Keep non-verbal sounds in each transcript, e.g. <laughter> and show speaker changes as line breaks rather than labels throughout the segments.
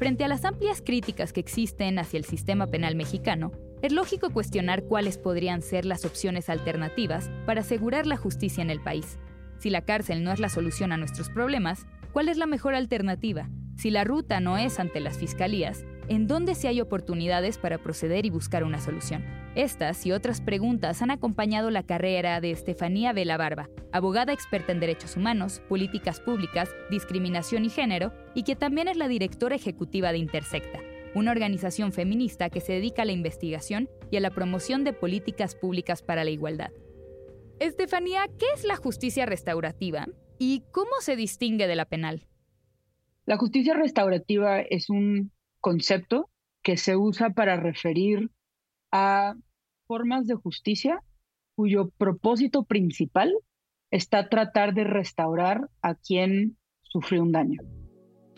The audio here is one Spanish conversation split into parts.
Frente a las amplias críticas que existen hacia el sistema penal mexicano, es lógico cuestionar cuáles podrían ser las opciones alternativas para asegurar la justicia en el país. Si la cárcel no es la solución a nuestros problemas, ¿cuál es la mejor alternativa? Si la ruta no es ante las fiscalías, en dónde sí hay oportunidades para proceder y buscar una solución. Estas y otras preguntas han acompañado la carrera de Estefanía Vela Barba, abogada experta en derechos humanos, políticas públicas, discriminación y género, y que también es la directora ejecutiva de Intersecta, una organización feminista que se dedica a la investigación y a la promoción de políticas públicas para la igualdad. Estefanía, ¿qué es la justicia restaurativa y cómo se distingue de la penal?
La justicia restaurativa es un concepto que se usa para referir a formas de justicia cuyo propósito principal está tratar de restaurar a quien sufrió un daño.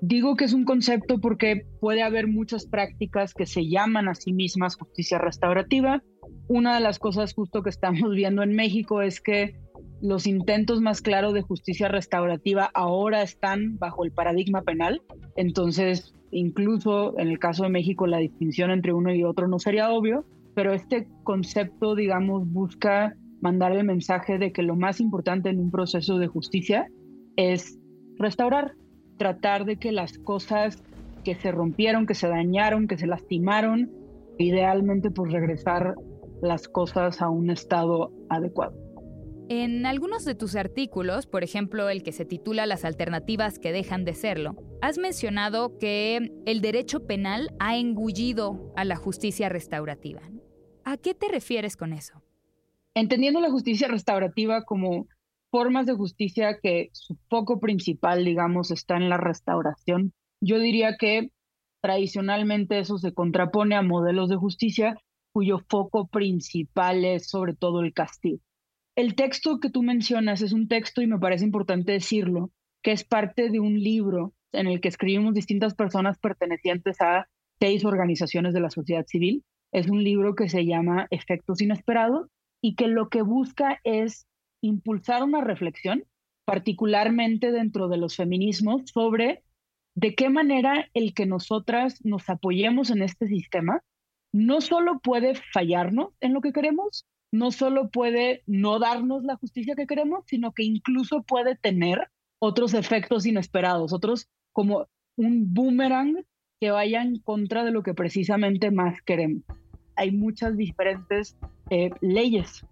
Digo que es un concepto porque puede haber muchas prácticas que se llaman a sí mismas justicia restaurativa. Una de las cosas justo que estamos <laughs> viendo en México es que los intentos más claros de justicia restaurativa ahora están bajo el paradigma penal. Entonces, incluso en el caso de México, la distinción entre uno y otro no sería obvio, pero este concepto, digamos, busca mandar el mensaje de que lo más importante en un proceso de justicia es restaurar, tratar de que las cosas que se rompieron, que se dañaron, que se lastimaron, idealmente pues regresar las cosas a un estado adecuado.
En algunos de tus artículos, por ejemplo el que se titula Las alternativas que dejan de serlo, has mencionado que el derecho penal ha engullido a la justicia restaurativa. ¿A qué te refieres con eso?
Entendiendo la justicia restaurativa como formas de justicia que su foco principal, digamos, está en la restauración, yo diría que tradicionalmente eso se contrapone a modelos de justicia cuyo foco principal es sobre todo el castigo. El texto que tú mencionas es un texto, y me parece importante decirlo, que es parte de un libro en el que escribimos distintas personas pertenecientes a seis organizaciones de la sociedad civil. Es un libro que se llama Efectos Inesperados y que lo que busca es impulsar una reflexión, particularmente dentro de los feminismos, sobre de qué manera el que nosotras nos apoyemos en este sistema no solo puede fallarnos en lo que queremos, no solo puede no darnos la justicia que queremos, sino que incluso puede tener otros efectos inesperados, otros como un boomerang que vaya en contra de lo que precisamente más queremos. Hay muchas diferentes eh, leyes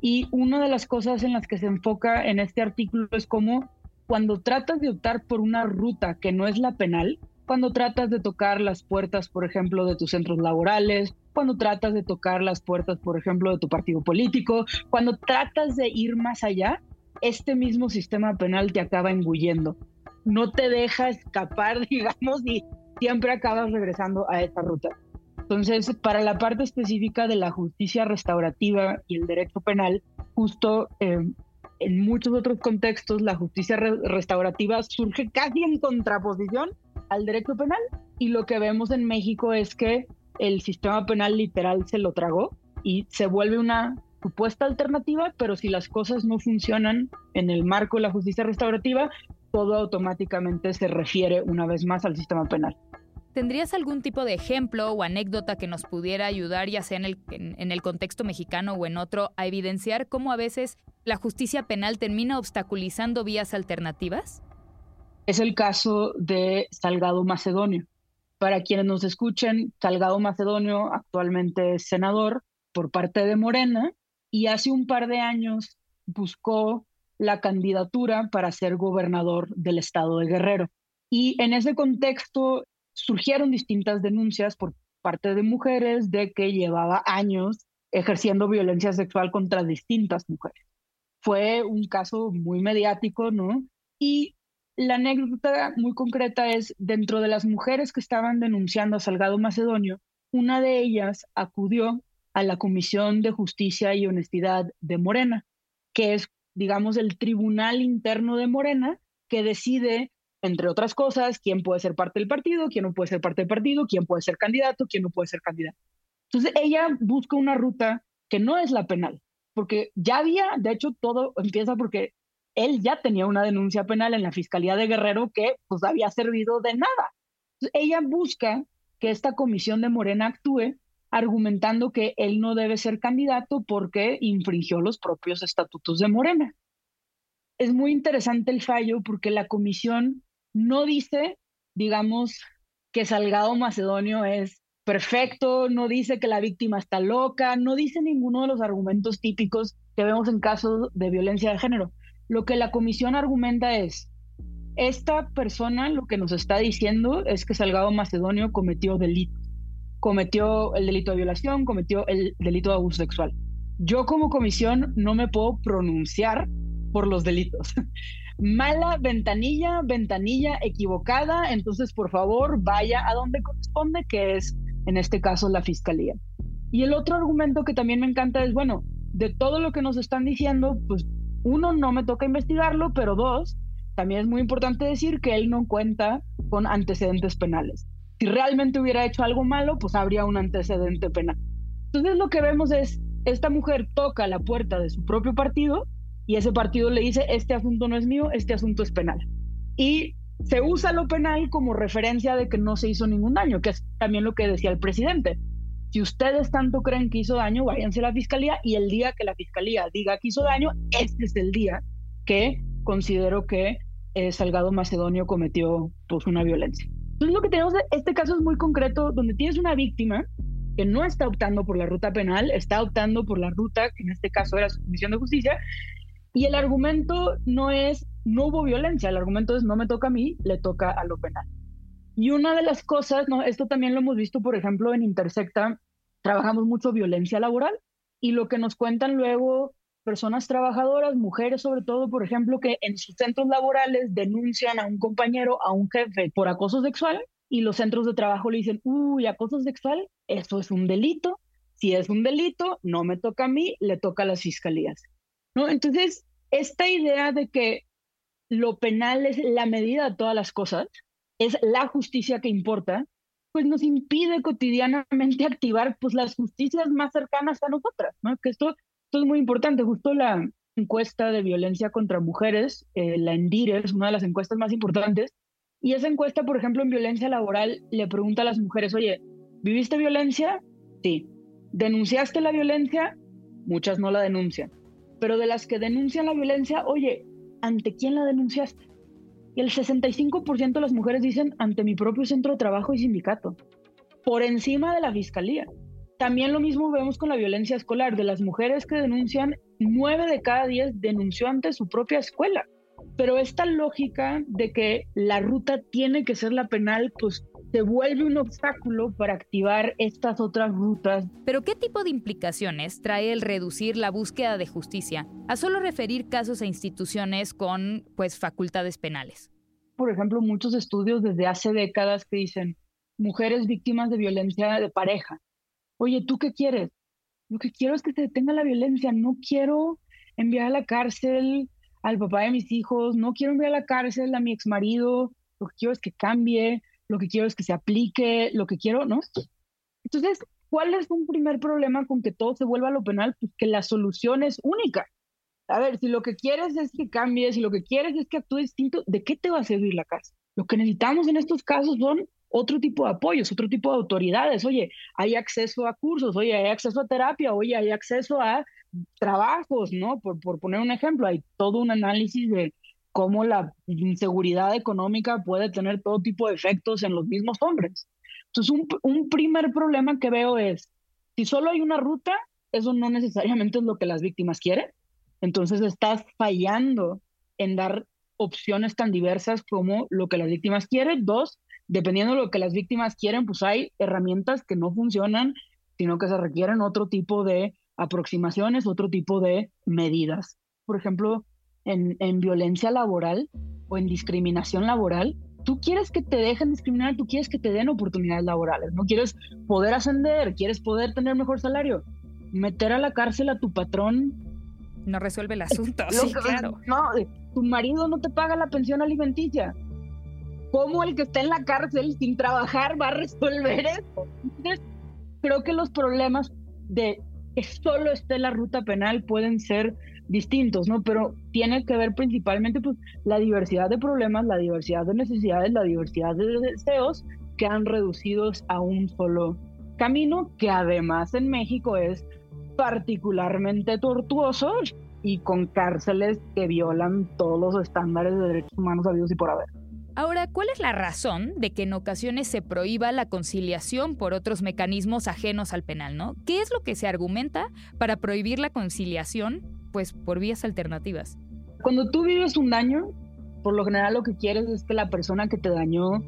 y una de las cosas en las que se enfoca en este artículo es cómo cuando tratas de optar por una ruta que no es la penal, cuando tratas de tocar las puertas, por ejemplo, de tus centros laborales, cuando tratas de tocar las puertas, por ejemplo, de tu partido político, cuando tratas de ir más allá, este mismo sistema penal te acaba engullendo. No te deja escapar, <laughs> digamos, y siempre acabas regresando a esa ruta. Entonces, para la parte específica de la justicia restaurativa y el derecho penal, justo eh, en muchos otros contextos, la justicia restaurativa surge casi en contraposición al derecho penal. Y lo que vemos en México es que el sistema penal literal se lo tragó y se vuelve una supuesta alternativa, pero si las cosas no funcionan en el marco de la justicia restaurativa, todo automáticamente se refiere una vez más al sistema penal.
¿Tendrías algún tipo de ejemplo o anécdota que nos pudiera ayudar, ya sea en el, en el contexto mexicano o en otro, a evidenciar cómo a veces la justicia penal termina obstaculizando vías alternativas?
Es el caso de Salgado Macedonio. Para quienes nos escuchen, Salgado Macedonio actualmente es senador por parte de Morena y hace un par de años buscó la candidatura para ser gobernador del estado de Guerrero. Y en ese contexto surgieron distintas denuncias por parte de mujeres de que llevaba años ejerciendo violencia sexual contra distintas mujeres. Fue un caso muy mediático, ¿no? Y la anécdota muy concreta es, dentro de las mujeres que estaban denunciando a Salgado Macedonio, una de ellas acudió a la Comisión de Justicia y Honestidad de Morena, que es, digamos, el tribunal interno de Morena que decide, entre otras cosas, quién puede ser parte del partido, quién no puede ser parte del partido, quién puede ser candidato, quién no puede ser candidato. Entonces, ella busca una ruta que no es la penal, porque ya había, de hecho, todo empieza porque él ya tenía una denuncia penal en la Fiscalía de Guerrero que pues había servido de nada. ella busca que esta comisión de Morena actúe argumentando que él no debe ser candidato porque infringió los propios estatutos de Morena. Es muy interesante el fallo porque la comisión no dice, digamos, que Salgado Macedonio es perfecto, no dice que la víctima está loca, no dice ninguno de los argumentos típicos que vemos en casos de violencia de género. Lo que la comisión argumenta es, esta persona lo que nos está diciendo es que Salgado Macedonio cometió delito. Cometió el delito de violación, cometió el delito de abuso sexual. Yo como comisión no me puedo pronunciar por los delitos. <laughs> Mala ventanilla, ventanilla equivocada, entonces por favor vaya a donde corresponde, que es en este caso la fiscalía. Y el otro argumento que también me encanta es, bueno, de todo lo que nos están diciendo, pues uno, no me toca investigarlo, pero dos, también es muy importante decir que él no cuenta con antecedentes penales. Si realmente hubiera hecho algo malo, pues habría un antecedente penal. Entonces lo que vemos es, esta mujer toca la puerta de su propio partido y ese partido le dice, este asunto no es mío, este asunto es penal. Y se usa lo penal como referencia de que no se hizo ningún daño, que es también lo que decía el presidente. Si ustedes tanto creen que hizo daño, váyanse a la fiscalía y el día que la fiscalía diga que hizo daño, este es el día que considero que eh, Salgado Macedonio cometió pues, una violencia. Entonces lo que tenemos, este caso es muy concreto, donde tienes una víctima que no está optando por la ruta penal, está optando por la ruta, en este caso era su comisión de justicia, y el argumento no es, no hubo violencia, el argumento es, no me toca a mí, le toca a lo penal. Y una de las cosas, ¿no? esto también lo hemos visto, por ejemplo, en Intersecta, trabajamos mucho violencia laboral y lo que nos cuentan luego personas trabajadoras, mujeres sobre todo, por ejemplo, que en sus centros laborales denuncian a un compañero, a un jefe por acoso sexual y los centros de trabajo le dicen, uy, acoso sexual, eso es un delito. Si es un delito, no me toca a mí, le toca a las fiscalías. ¿No? Entonces, esta idea de que lo penal es la medida de todas las cosas, es la justicia que importa, pues nos impide cotidianamente activar pues las justicias más cercanas a nosotras, ¿no? Que esto, esto es muy importante, justo la encuesta de violencia contra mujeres, eh, la ENDIRE, es una de las encuestas más importantes, y esa encuesta, por ejemplo, en violencia laboral, le pregunta a las mujeres, oye, ¿viviste violencia? Sí. ¿Denunciaste la violencia? Muchas no la denuncian. Pero de las que denuncian la violencia, oye, ¿ante quién la denunciaste? Y el 65% de las mujeres dicen ante mi propio centro de trabajo y sindicato, por encima de la fiscalía. También lo mismo vemos con la violencia escolar. De las mujeres que denuncian, 9 de cada 10 denunció ante su propia escuela. Pero esta lógica de que la ruta tiene que ser la penal, pues se vuelve un obstáculo para activar estas otras rutas.
Pero ¿qué tipo de implicaciones trae el reducir la búsqueda de justicia a solo referir casos a instituciones con pues facultades penales?
Por ejemplo, muchos estudios desde hace décadas que dicen mujeres víctimas de violencia de pareja. Oye, ¿tú qué quieres? Lo que quiero es que se detenga la violencia, no quiero enviar a la cárcel al papá de mis hijos, no quiero enviar a la cárcel a mi exmarido, lo que quiero es que cambie, lo que quiero es que se aplique, lo que quiero, ¿no? Entonces, ¿cuál es un primer problema con que todo se vuelva a lo penal? Pues que la solución es única. A ver, si lo que quieres es que cambie, si lo que quieres es que actúe distinto, ¿de qué te va a servir la cárcel? Lo que necesitamos en estos casos son otro tipo de apoyos, otro tipo de autoridades. Oye, hay acceso a cursos, oye, hay acceso a terapia, oye, hay acceso a trabajos, ¿no? Por, por poner un ejemplo, hay todo un análisis de cómo la inseguridad económica puede tener todo tipo de efectos en los mismos hombres. Entonces, un, un primer problema que veo es, si solo hay una ruta, eso no necesariamente es lo que las víctimas quieren. Entonces, estás fallando en dar opciones tan diversas como lo que las víctimas quieren. Dos, dependiendo de lo que las víctimas quieren, pues hay herramientas que no funcionan, sino que se requieren otro tipo de aproximaciones, otro tipo de medidas. Por ejemplo, en, violencia laboral, o en discriminación laboral, tú quieres que te dejen discriminar, tú quieres que te den oportunidades laborales, no quieres poder ascender, quieres poder tener mejor salario. Meter a la cárcel a tu patrón
no resuelve el asunto, <laughs> sí, claro.
No, tu marido no te paga la pensión alimenticia. ¿Cómo el que está en la cárcel sin trabajar va a resolver eso? Entonces, creo que los problemas de que solo esté la ruta penal pueden ser distintos, ¿no? Pero tiene que ver principalmente pues la diversidad de problemas, la diversidad de necesidades, la diversidad de deseos que han reducido a un solo camino, que además en México es particularmente tortuoso y con cárceles que violan todos los estándares de derechos humanos habidos y por haber.
Ahora, ¿cuál es la razón de que en ocasiones se prohíba la conciliación por otros mecanismos ajenos al penal, ¿no? ¿Qué es lo que se argumenta para prohibir la conciliación, pues por vías alternativas?
Cuando tú vives un daño, por lo general lo que quieres es que la persona que te dañó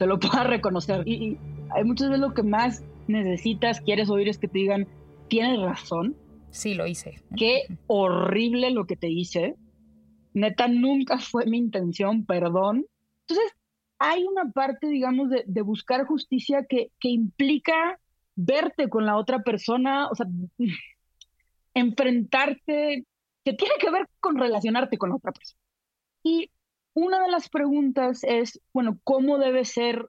te lo <laughs> pueda reconocer. Y, hay muchas veces lo que más necesitas, quieres oír es que te digan, tienes razón.
Sí, lo hice.
Qué horrible lo que te hice. Neta, nunca <laughs> fue mi intención, perdón entonces, hay una parte, digamos, de, buscar justicia que, que implica verte con la otra persona, o sea, <laughs> enfrentarte, que tiene que ver con relacionarte con otra persona. Y una de las preguntas es, bueno, ¿cómo debe ser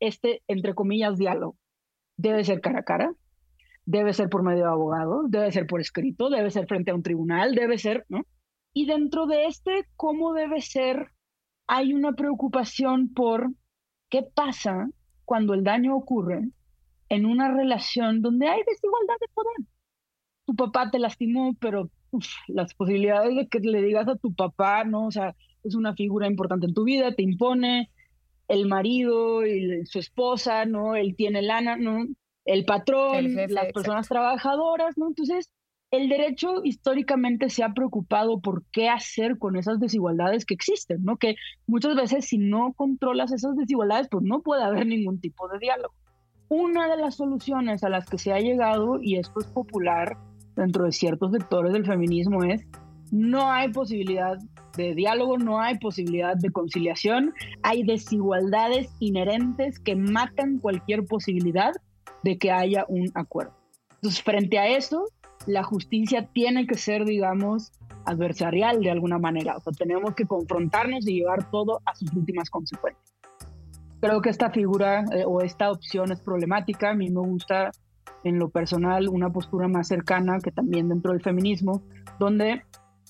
este, entre comillas, diálogo? ¿Debe ser cara a cara? ¿Debe ser por medio de abogados? ¿Debe ser por escrito? ¿Debe ser frente a un tribunal? ¿Debe ser, no? Y dentro de este, ¿cómo debe ser hay una preocupación por qué pasa cuando el daño ocurre en una relación donde hay desigualdad de poder. Tu papá te lastimó, pero las posibilidades de que le digas a tu papá, ¿no? O sea, es una figura importante en tu vida, te impone, el marido y su esposa, ¿no? Él tiene lana, ¿no? El patrón, las personas trabajadoras, ¿no? Entonces, el derecho históricamente se ha preocupado por qué hacer con esas desigualdades que existen, ¿no? Que muchas veces si no controlas esas desigualdades, pues no puede haber ningún tipo de diálogo. Una de las soluciones a las que se ha llegado, y esto es popular dentro de ciertos sectores del feminismo, es no hay posibilidad de diálogo, no hay posibilidad de conciliación, hay desigualdades inherentes que matan cualquier posibilidad de que haya un acuerdo. Entonces, frente a eso, la justicia tiene que ser, digamos, adversarial de alguna manera. O sea, tenemos que confrontarnos y llevar todo a sus últimas consecuencias. Creo que esta figura eh, o esta opción es problemática. A mí me gusta en lo personal una postura más cercana que también dentro del feminismo, donde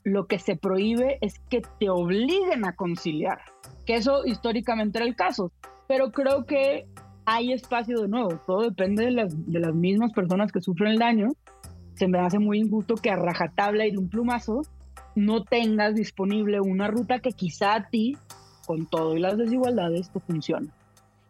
lo que se prohíbe es que te obliguen a conciliar, que eso históricamente era el caso. Pero creo que hay espacio de nuevo, todo depende de las, mismas personas que sufren el daño se me hace muy injusto que a rajatabla y de un plumazo no tengas disponible una ruta que quizá a ti, con todo y las desigualdades, te funcione.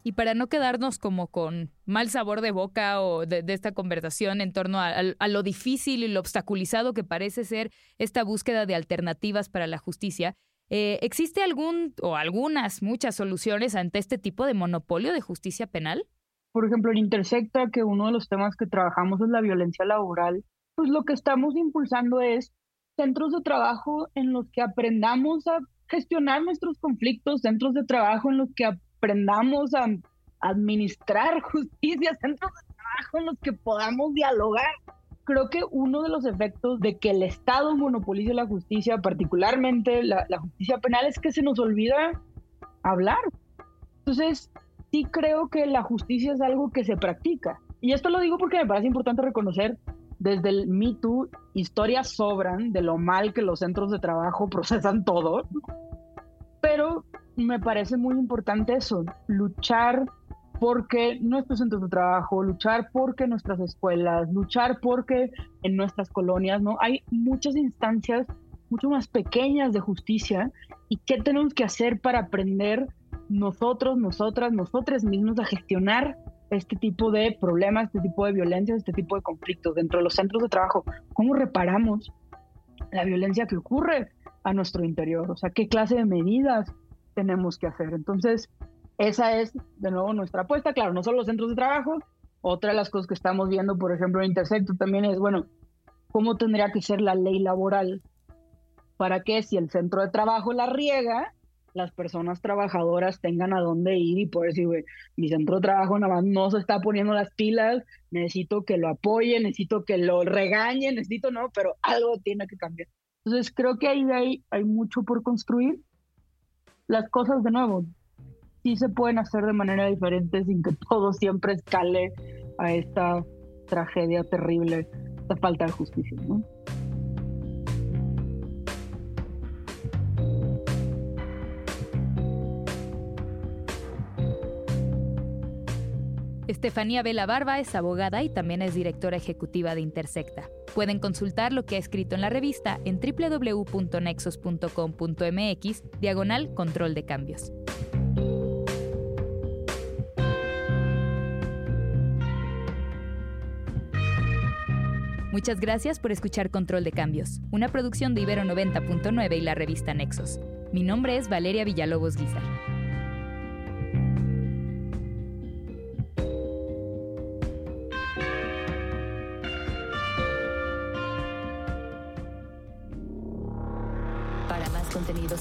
Y para no quedarnos como con mal sabor de boca o de, esta conversación en torno a, lo difícil y lo obstaculizado que parece ser esta búsqueda de alternativas para la justicia, eh, ¿existe algún o algunas, muchas soluciones ante este tipo de monopolio de justicia penal?
Por ejemplo, en Intersecta, que uno de los temas que trabajamos es la violencia laboral, pues lo que estamos impulsando es centros de trabajo en los que aprendamos a gestionar nuestros conflictos, centros de trabajo en los que aprendamos a administrar <laughs> justicia, centros de trabajo en los que podamos dialogar. Creo que uno de los efectos de que el Estado monopolice la justicia, particularmente la, la justicia penal, es que se nos olvida hablar. Entonces, sí creo que la justicia es algo que se practica. Y esto lo digo porque me parece importante reconocer desde el Me Too, historias sobran de lo mal que los centros de trabajo <laughs> procesan todo, pero me parece muy importante eso, luchar porque nuestros centros de trabajo, luchar porque nuestras escuelas, luchar porque en nuestras colonias, ¿no? Hay muchas instancias mucho más pequeñas de justicia y qué tenemos que hacer para aprender nosotros, nosotras, nosotros mismos a gestionar este tipo de problemas, este tipo de violencia, este tipo de conflictos dentro de los centros de trabajo. ¿Cómo reparamos la violencia que ocurre a nuestro interior? O sea, ¿qué clase de medidas tenemos que hacer? Entonces, esa es de nuevo nuestra apuesta. Claro, no solo los centros de trabajo, otra de las cosas que estamos viendo, por ejemplo, en Intersecto también es, bueno, ¿cómo tendría que ser la ley laboral para que si el centro de trabajo la riega, las personas trabajadoras tengan a dónde ir y poder decir, güey, mi centro de trabajo nada más no se está poniendo las pilas, necesito que lo apoye, necesito que lo regañe, necesito, no, pero algo tiene que cambiar. Entonces creo que ahí hay, hay mucho por construir. Las cosas de nuevo sí se pueden hacer de manera diferente sin que <laughs> todo siempre escale a esta tragedia terrible, esta falta de justicia.
Estefanía Vela Barba es abogada y también es directora ejecutiva de Intersecta. Pueden consultar lo que ha escrito en la revista en www.nexos.com.mx, diagonal control de cambios. Muchas gracias por escuchar Control de Cambios, una producción de Ibero 90.9 y la revista Nexos. Mi nombre es Valeria Villalobos Guizar.